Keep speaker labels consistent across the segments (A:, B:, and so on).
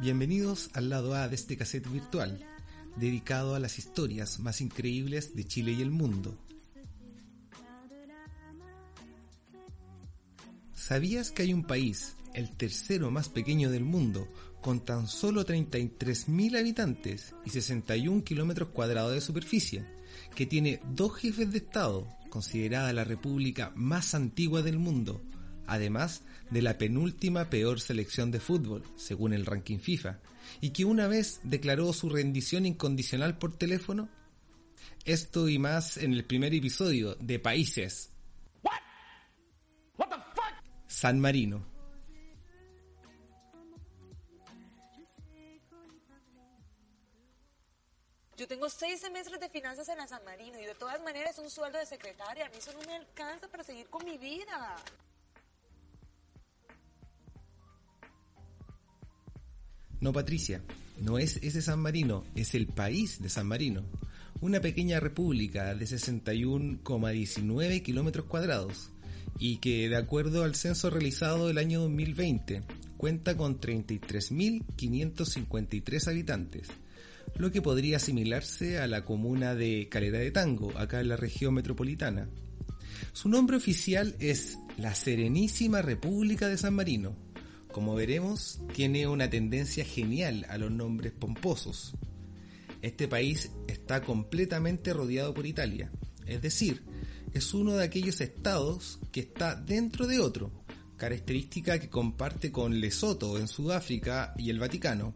A: Bienvenidos al lado A de este cassette virtual, dedicado a las historias más increíbles de Chile y el mundo. ¿Sabías que hay un país, el tercero más pequeño del mundo, con tan solo 33.000 habitantes y 61 kilómetros cuadrados de superficie, que tiene dos jefes de Estado, considerada la república más antigua del mundo, además de la penúltima peor selección de fútbol, según el ranking FIFA, y que una vez declaró su rendición incondicional por teléfono? Esto y más en el primer episodio de Países. San Marino.
B: Yo tengo seis semestres de finanzas en la San Marino y de todas maneras un sueldo de secretaria. A mí eso no me alcanza para seguir con mi vida.
A: No, Patricia, no es ese San Marino, es el país de San Marino. Una pequeña república de 61,19 kilómetros cuadrados y que, de acuerdo al censo realizado el año 2020, cuenta con 33.553 habitantes lo que podría asimilarse a la comuna de Calera de Tango, acá en la región metropolitana. Su nombre oficial es la Serenísima República de San Marino. Como veremos, tiene una tendencia genial a los nombres pomposos. Este país está completamente rodeado por Italia, es decir, es uno de aquellos estados que está dentro de otro, característica que comparte con Lesoto en Sudáfrica y el Vaticano.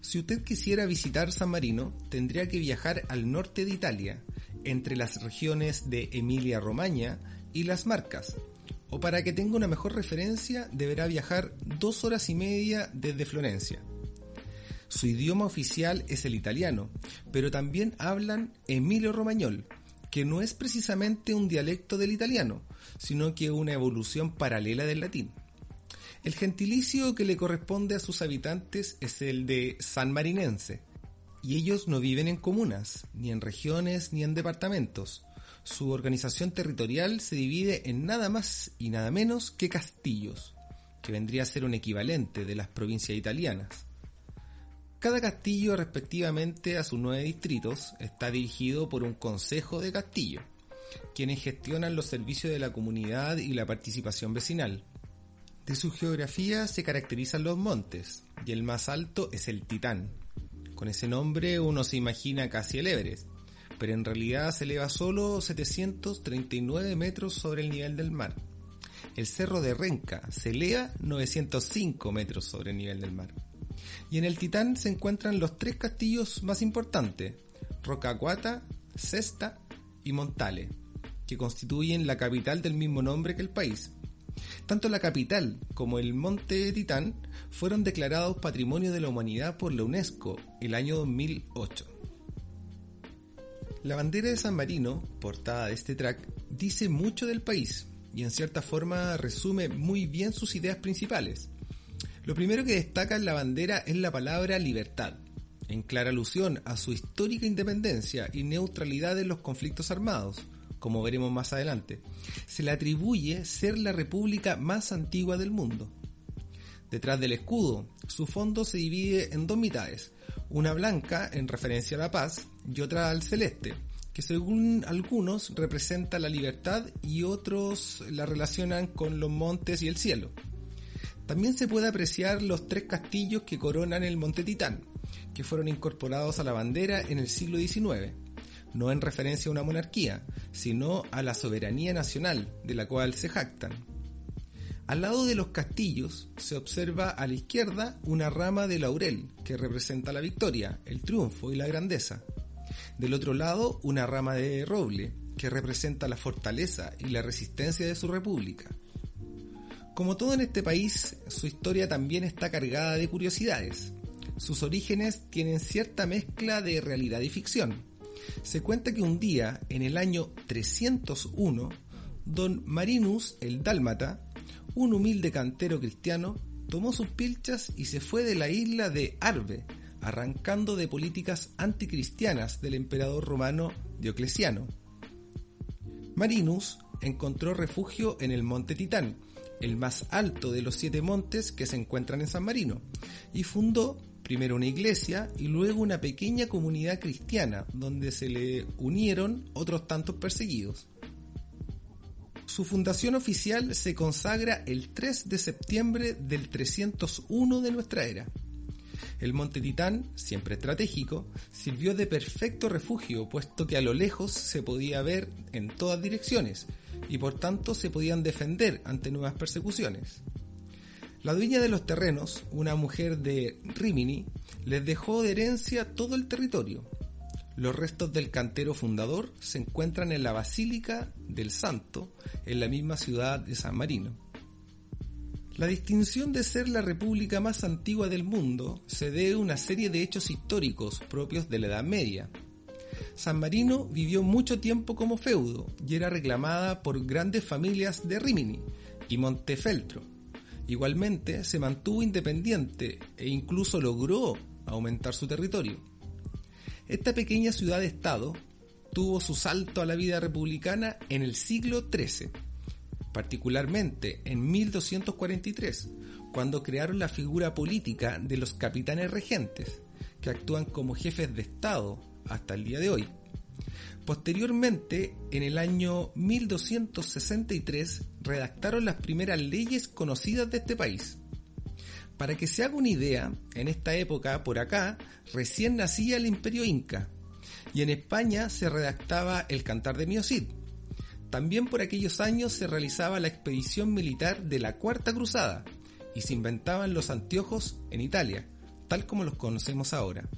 A: Si usted quisiera visitar San Marino, tendría que viajar al norte de Italia, entre las regiones de Emilia-Romagna y las Marcas. O para que tenga una mejor referencia, deberá viajar dos horas y media desde Florencia. Su idioma oficial es el italiano, pero también hablan emilio-romagnol, que no es precisamente un dialecto del italiano, sino que una evolución paralela del latín. El gentilicio que le corresponde a sus habitantes es el de sanmarinense, y ellos no viven en comunas, ni en regiones, ni en departamentos. Su organización territorial se divide en nada más y nada menos que castillos, que vendría a ser un equivalente de las provincias italianas. Cada castillo, respectivamente a sus nueve distritos, está dirigido por un consejo de castillo, quienes gestionan los servicios de la comunidad y la participación vecinal. De su geografía se caracterizan los montes, y el más alto es el Titán. Con ese nombre uno se imagina casi el Everest, pero en realidad se eleva solo 739 metros sobre el nivel del mar. El Cerro de Renca se eleva 905 metros sobre el nivel del mar. Y en el Titán se encuentran los tres castillos más importantes, Rocacuata, Cesta y Montale, que constituyen la capital del mismo nombre que el país, tanto la capital como el monte Titán fueron declarados Patrimonio de la Humanidad por la UNESCO el año 2008. La bandera de San Marino, portada de este track, dice mucho del país y en cierta forma resume muy bien sus ideas principales. Lo primero que destaca en la bandera es la palabra libertad, en clara alusión a su histórica independencia y neutralidad en los conflictos armados, como veremos más adelante, se le atribuye ser la república más antigua del mundo. Detrás del escudo, su fondo se divide en dos mitades, una blanca en referencia a la paz y otra al celeste, que según algunos representa la libertad y otros la relacionan con los montes y el cielo. También se puede apreciar los tres castillos que coronan el monte Titán, que fueron incorporados a la bandera en el siglo XIX no en referencia a una monarquía, sino a la soberanía nacional de la cual se jactan. Al lado de los castillos se observa a la izquierda una rama de laurel que representa la victoria, el triunfo y la grandeza. Del otro lado una rama de roble que representa la fortaleza y la resistencia de su república. Como todo en este país, su historia también está cargada de curiosidades. Sus orígenes tienen cierta mezcla de realidad y ficción se cuenta que un día, en el año 301, don Marinus el Dálmata, un humilde cantero cristiano, tomó sus pilchas y se fue de la isla de Arve, arrancando de políticas anticristianas del emperador romano Diocleciano. Marinus encontró refugio en el monte Titán el más alto de los siete montes que se encuentran en San Marino, y fundó primero una iglesia y luego una pequeña comunidad cristiana donde se le unieron otros tantos perseguidos. Su fundación oficial se consagra el 3 de septiembre del 301 de nuestra era. El monte Titán, siempre estratégico, sirvió de perfecto refugio, puesto que a lo lejos se podía ver en todas direcciones y por tanto se podían defender ante nuevas persecuciones. La dueña de los terrenos, una mujer de Rimini, les dejó de herencia todo el territorio. Los restos del cantero fundador se encuentran en la Basílica del Santo, en la misma ciudad de San Marino. La distinción de ser la república más antigua del mundo se debe a una serie de hechos históricos propios de la Edad Media. San Marino vivió mucho tiempo como feudo y era reclamada por grandes familias de Rimini y Montefeltro. Igualmente se mantuvo independiente e incluso logró aumentar su territorio. Esta pequeña ciudad-estado tuvo su salto a la vida republicana en el siglo XIII particularmente en 1243, cuando crearon la figura política de los capitanes regentes, que actúan como jefes de Estado hasta el día de hoy. Posteriormente, en el año 1263, redactaron las primeras leyes conocidas de este país. Para que se haga una idea, en esta época, por acá, recién nacía el imperio inca, y en España se redactaba el Cantar de Miocid, también por aquellos años se realizaba la expedición militar de la Cuarta Cruzada y se inventaban los anteojos en Italia, tal como los conocemos ahora.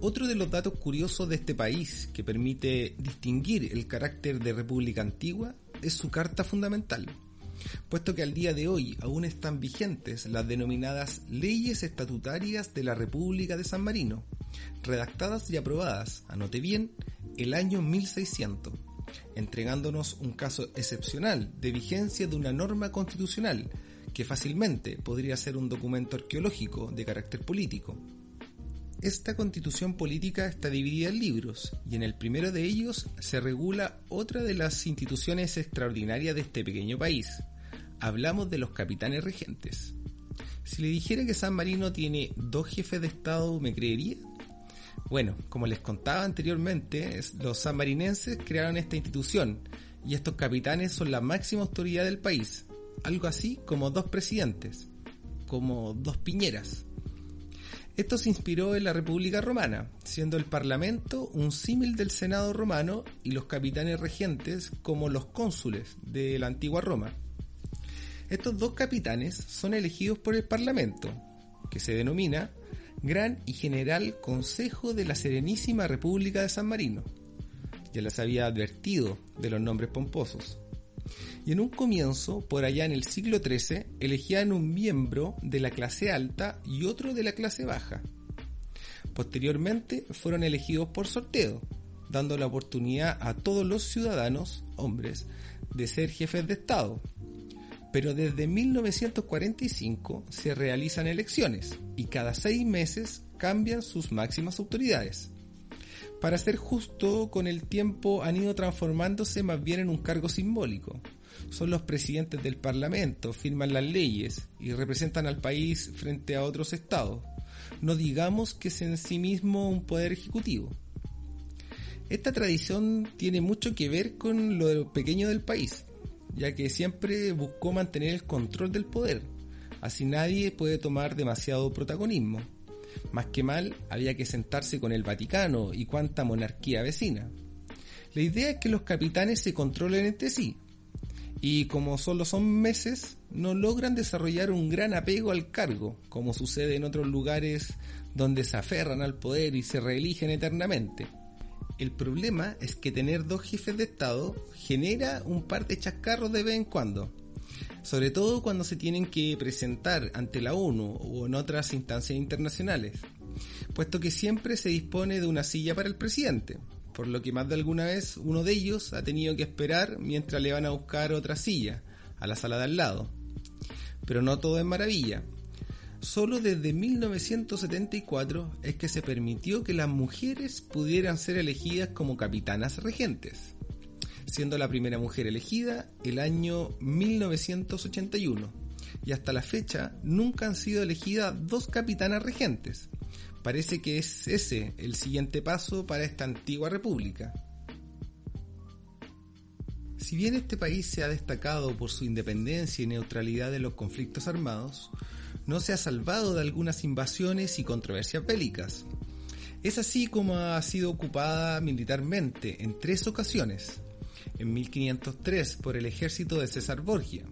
A: Otro de los datos curiosos de este país que permite distinguir el carácter de república antigua es su carta fundamental, puesto que al día de hoy aún están vigentes las denominadas leyes estatutarias de la República de San Marino, redactadas y aprobadas, anote bien, el año 1600 entregándonos un caso excepcional de vigencia de una norma constitucional que fácilmente podría ser un documento arqueológico de carácter político. Esta constitución política está dividida en libros y en el primero de ellos se regula otra de las instituciones extraordinarias de este pequeño país. Hablamos de los capitanes regentes. Si le dijera que San Marino tiene dos jefes de Estado, ¿me creería? Bueno, como les contaba anteriormente, los sanmarinenses crearon esta institución y estos capitanes son la máxima autoridad del país, algo así como dos presidentes, como dos piñeras. Esto se inspiró en la República Romana, siendo el Parlamento un símil del Senado romano y los capitanes regentes como los cónsules de la antigua Roma. Estos dos capitanes son elegidos por el Parlamento, que se denomina Gran y General Consejo de la Serenísima República de San Marino. Ya les había advertido de los nombres pomposos. Y en un comienzo, por allá en el siglo XIII, elegían un miembro de la clase alta y otro de la clase baja. Posteriormente fueron elegidos por sorteo, dando la oportunidad a todos los ciudadanos, hombres, de ser jefes de Estado, pero desde 1945 se realizan elecciones y cada seis meses cambian sus máximas autoridades. Para ser justo, con el tiempo han ido transformándose más bien en un cargo simbólico. Son los presidentes del Parlamento, firman las leyes y representan al país frente a otros estados. No digamos que es en sí mismo un poder ejecutivo. Esta tradición tiene mucho que ver con lo pequeño del país ya que siempre buscó mantener el control del poder. Así nadie puede tomar demasiado protagonismo. Más que mal, había que sentarse con el Vaticano y cuánta monarquía vecina. La idea es que los capitanes se controlen entre sí, y como solo son meses, no logran desarrollar un gran apego al cargo, como sucede en otros lugares donde se aferran al poder y se reeligen eternamente. El problema es que tener dos jefes de Estado genera un par de chascarros de vez en cuando, sobre todo cuando se tienen que presentar ante la ONU o en otras instancias internacionales, puesto que siempre se dispone de una silla para el presidente, por lo que más de alguna vez uno de ellos ha tenido que esperar mientras le van a buscar otra silla a la sala de al lado. Pero no todo es maravilla, Solo desde 1974 es que se permitió que las mujeres pudieran ser elegidas como capitanas regentes. siendo la primera mujer elegida el año 1981. Y hasta la fecha nunca han sido elegidas dos capitanas regentes. Parece que es ese el siguiente paso para esta antigua república. Si bien este país se ha destacado por su independencia y neutralidad en los conflictos armados, no se ha salvado de algunas invasiones y controversias bélicas. Es así como ha sido ocupada militarmente en tres ocasiones. En 1503 por el ejército de César Borgia.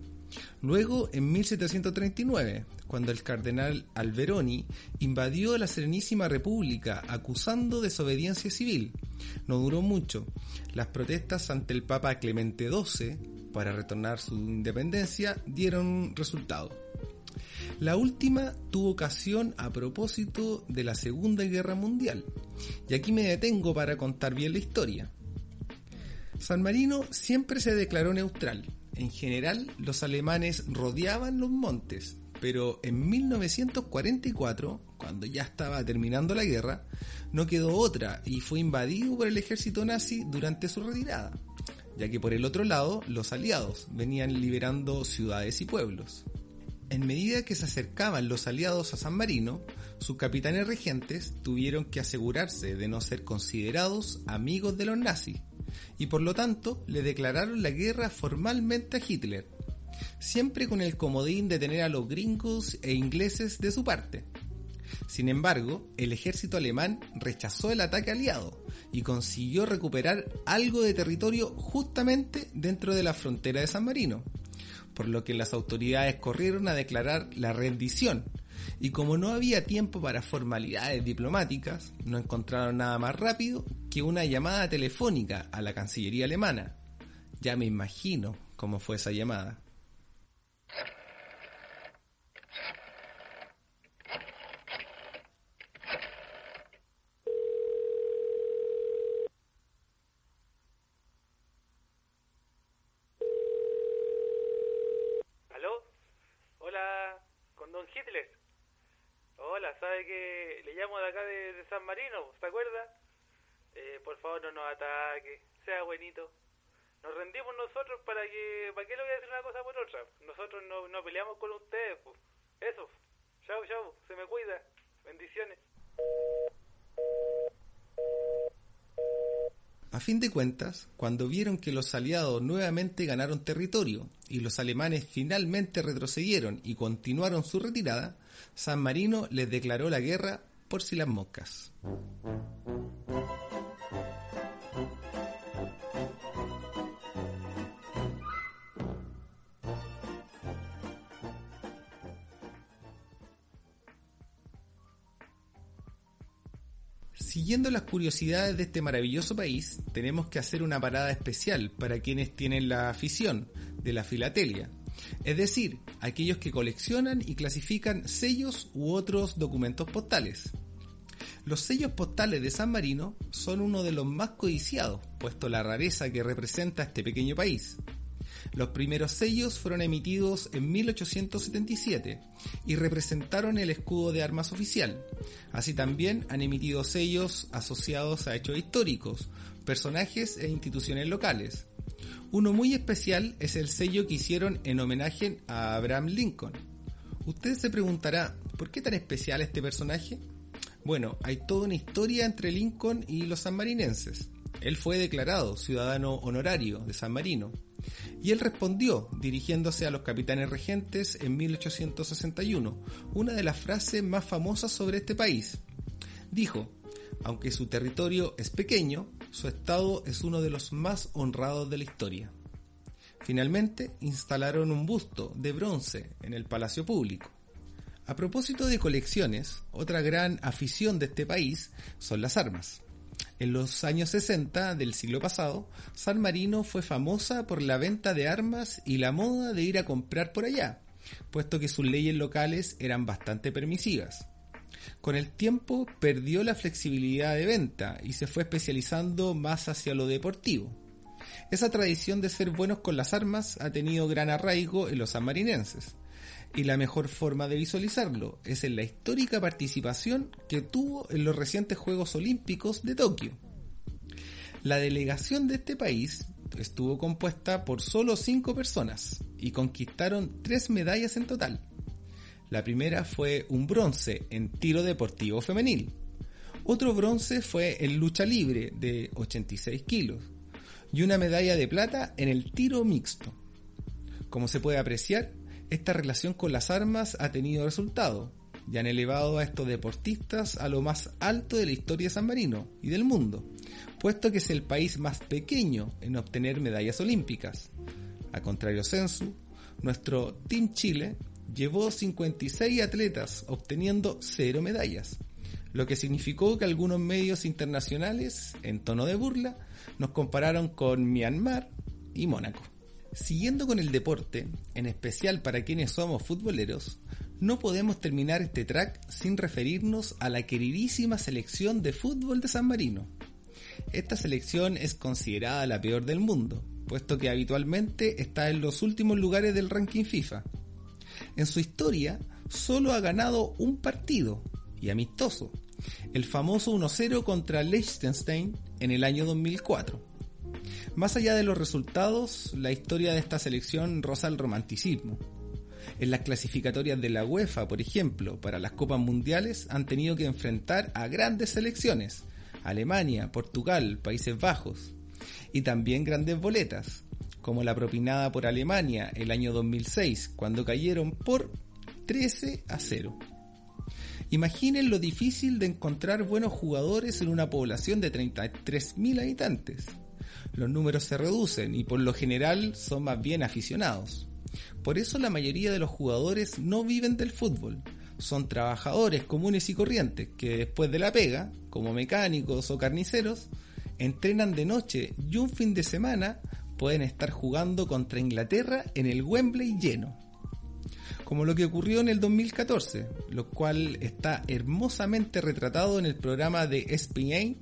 A: Luego en 1739, cuando el cardenal Alberoni invadió la Serenísima República acusando desobediencia civil. No duró mucho. Las protestas ante el Papa Clemente XII para retornar su independencia dieron resultado. La última tuvo ocasión a propósito de la Segunda Guerra Mundial, y aquí me detengo para contar bien la historia. San Marino siempre se declaró neutral. En general, los alemanes rodeaban los montes, pero en 1944, cuando ya estaba terminando la guerra, no quedó otra y fue invadido por el ejército nazi durante su retirada, ya que por el otro lado los aliados venían liberando ciudades y pueblos. En medida que se acercaban los aliados a San Marino, sus capitanes regentes tuvieron que asegurarse de no ser considerados amigos de los nazis, y por lo tanto le declararon la guerra formalmente a Hitler, siempre con el comodín de tener a los gringos e ingleses de su parte. Sin embargo, el ejército alemán rechazó el ataque aliado y consiguió recuperar algo de territorio justamente dentro de la frontera de San Marino por lo que las autoridades corrieron a declarar la rendición. Y como no había tiempo para formalidades diplomáticas, no encontraron nada más rápido que una llamada telefónica a la Cancillería alemana. Ya me imagino cómo fue esa llamada.
C: Que le llamo de acá de, San Marino, ¿se acuerda? Eh, por favor no nos ataque, sea buenito. Nos rendimos nosotros para que, ¿para qué le voy a decir una cosa por otra? Nosotros no, no peleamos con ustedes, pues. Eso. Chau, chau, se me cuida. Bendiciones.
A: A fin de cuentas, cuando vieron que los aliados nuevamente ganaron territorio y los alemanes finalmente retrocedieron y continuaron su retirada, San Marino les declaró la guerra por si las moscas. Siguiendo las curiosidades de este maravilloso país, tenemos que hacer una parada especial para quienes tienen la afición de la filatelia, es decir, aquellos que coleccionan y clasifican sellos u otros documentos postales. Los sellos postales de San Marino son uno de los más codiciados, puesto la rareza que representa este pequeño país. Los primeros sellos fueron emitidos en 1877 y representaron el escudo de armas oficial. Así también han emitido sellos asociados a hechos históricos, personajes e instituciones locales. Uno muy especial es el sello que hicieron en homenaje a Abraham Lincoln. Usted se preguntará, ¿por qué tan especial este personaje? Bueno, hay toda una historia entre Lincoln y los sanmarinenses. Él fue declarado ciudadano honorario de San Marino. Y él respondió, dirigiéndose a los capitanes regentes en 1861, una de las frases más famosas sobre este país. Dijo, aunque su territorio es pequeño, su estado es uno de los más honrados de la historia. Finalmente, instalaron un busto de bronce en el Palacio Público. A propósito de colecciones, otra gran afición de este país son las armas. En los años 60 del siglo pasado, San Marino fue famosa por la venta de armas y la moda de ir a comprar por allá, puesto que sus leyes locales eran bastante permisivas. Con el tiempo perdió la flexibilidad de venta y se fue especializando más hacia lo deportivo. Esa tradición de ser buenos con las armas ha tenido gran arraigo en los sanmarinenses. Y la mejor forma de visualizarlo es en la histórica participación que tuvo en los recientes Juegos Olímpicos de Tokio. La delegación de este país estuvo compuesta por solo cinco personas y conquistaron tres medallas en total. La primera fue un bronce en tiro deportivo femenil. Otro bronce fue en lucha libre de 86 kilos y una medalla de plata en el tiro mixto. Como se puede apreciar, esta relación con las armas ha tenido resultado y han elevado a estos deportistas a lo más alto de la historia de San Marino y del mundo, puesto que es el país más pequeño en obtener medallas olímpicas. A contrario censo, nuestro Team Chile llevó 56 atletas obteniendo cero medallas, lo que significó que algunos medios internacionales, en tono de burla, nos compararon con Myanmar y Mónaco. Siguiendo con el deporte, en especial para quienes somos futboleros, no podemos terminar este track sin referirnos a la queridísima selección de fútbol de San Marino. Esta selección es considerada la peor del mundo, puesto que habitualmente está en los últimos lugares del ranking FIFA. En su historia, solo ha ganado un partido, y amistoso, el famoso 1-0 contra Liechtenstein en el año 2004. Más allá de los resultados, la historia de esta selección roza el romanticismo. En las clasificatorias de la UEFA, por ejemplo, para las Copas Mundiales han tenido que enfrentar a grandes selecciones, Alemania, Portugal, Países Bajos, y también grandes boletas, como la propinada por Alemania el año 2006, cuando cayeron por 13 a 0. Imaginen lo difícil de encontrar buenos jugadores en una población de 33.000 habitantes. Los números se reducen y por lo general son más bien aficionados. Por eso la mayoría de los jugadores no viven del fútbol. Son trabajadores comunes y corrientes que después de la pega, como mecánicos o carniceros, entrenan de noche y un fin de semana pueden estar jugando contra Inglaterra en el Wembley lleno. Como lo que ocurrió en el 2014, lo cual está hermosamente retratado en el programa de ESPN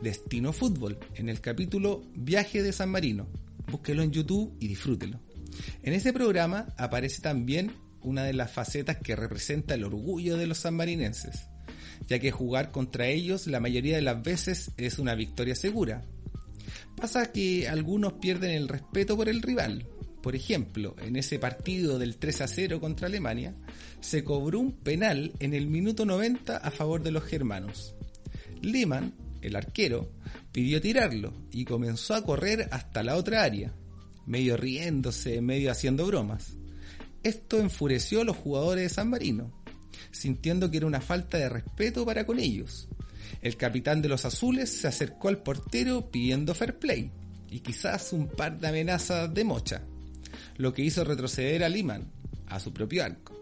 A: Destino Fútbol, en el capítulo Viaje de San Marino. Búsquelo en YouTube y disfrútelo. En ese programa aparece también una de las facetas que representa el orgullo de los sanmarinenses, ya que jugar contra ellos la mayoría de las veces es una victoria segura. Pasa que algunos pierden el respeto por el rival. Por ejemplo, en ese partido del 3 a 0 contra Alemania, se cobró un penal en el minuto 90 a favor de los germanos. Lehmann, el arquero, pidió tirarlo y comenzó a correr hasta la otra área medio riéndose, medio haciendo bromas. Esto enfureció a los jugadores de San Marino, sintiendo que era una falta de respeto para con ellos. El capitán de los azules se acercó al portero pidiendo fair play y quizás un par de amenazas de mocha, lo que hizo retroceder a Liman a su propio arco.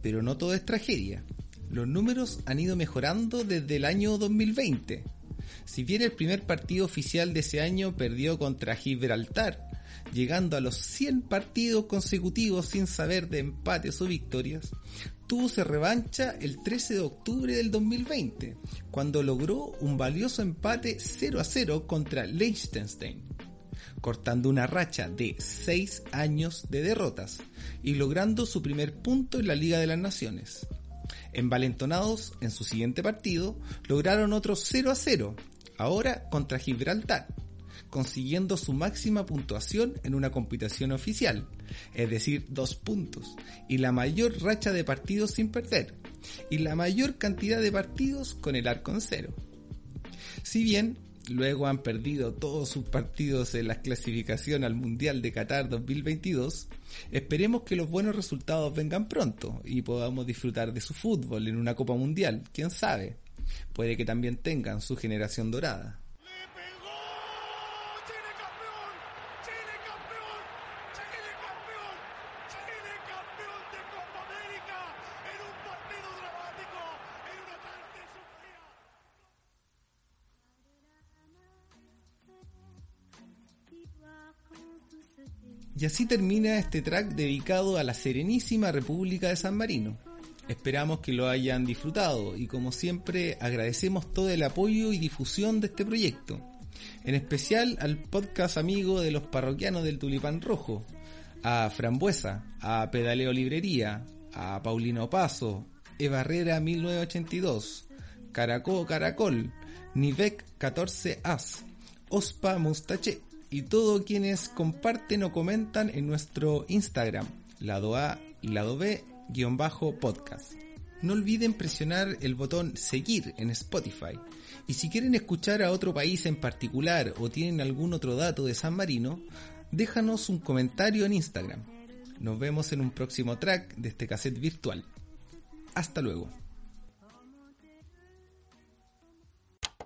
A: Pero no todo es tragedia. Los números han ido mejorando desde el año 2020 si bien el primer partido oficial de ese año perdió contra Gibraltar, llegando a los 100 partidos consecutivos sin saber de empates o victorias, tuvo su revancha el 13 de octubre del 2020, cuando logró un valioso empate 0 a 0 contra Liechtenstein, cortando una racha de 6 años de derrotas y logrando su primer punto en la Liga de las Naciones. Envalentonados en su siguiente partido, lograron otro 0 a 0, ahora contra Gibraltar, consiguiendo su máxima puntuación en una competición oficial, es decir, dos puntos, y la mayor racha de partidos sin perder, y la mayor cantidad de partidos con el arco en cero. Si bien luego han perdido todos sus partidos en la clasificación al Mundial de Qatar 2022, esperemos que los buenos resultados vengan pronto y podamos disfrutar de su fútbol en una Copa Mundial, quién sabe. Puede que también tengan su generación dorada. Y así termina este track dedicado a la Serenísima República de San Marino. Esperamos que lo hayan disfrutado y como siempre agradecemos todo el apoyo y difusión de este proyecto. En especial al podcast amigo de los parroquianos del Tulipán Rojo, a Frambuesa, a Pedaleo Librería, a Paulino Paso, Evarrera 1982, Caracó Caracol, Nivec 14 As, Ospa Mustache, y todos quienes comparten o comentan en nuestro Instagram, lado A, lado B, guion bajo podcast. No olviden presionar el botón seguir en Spotify. Y si quieren escuchar a otro país en particular o tienen algún otro dato de San Marino, déjanos un comentario en Instagram. Nos vemos en un próximo track de este cassette virtual. Hasta luego.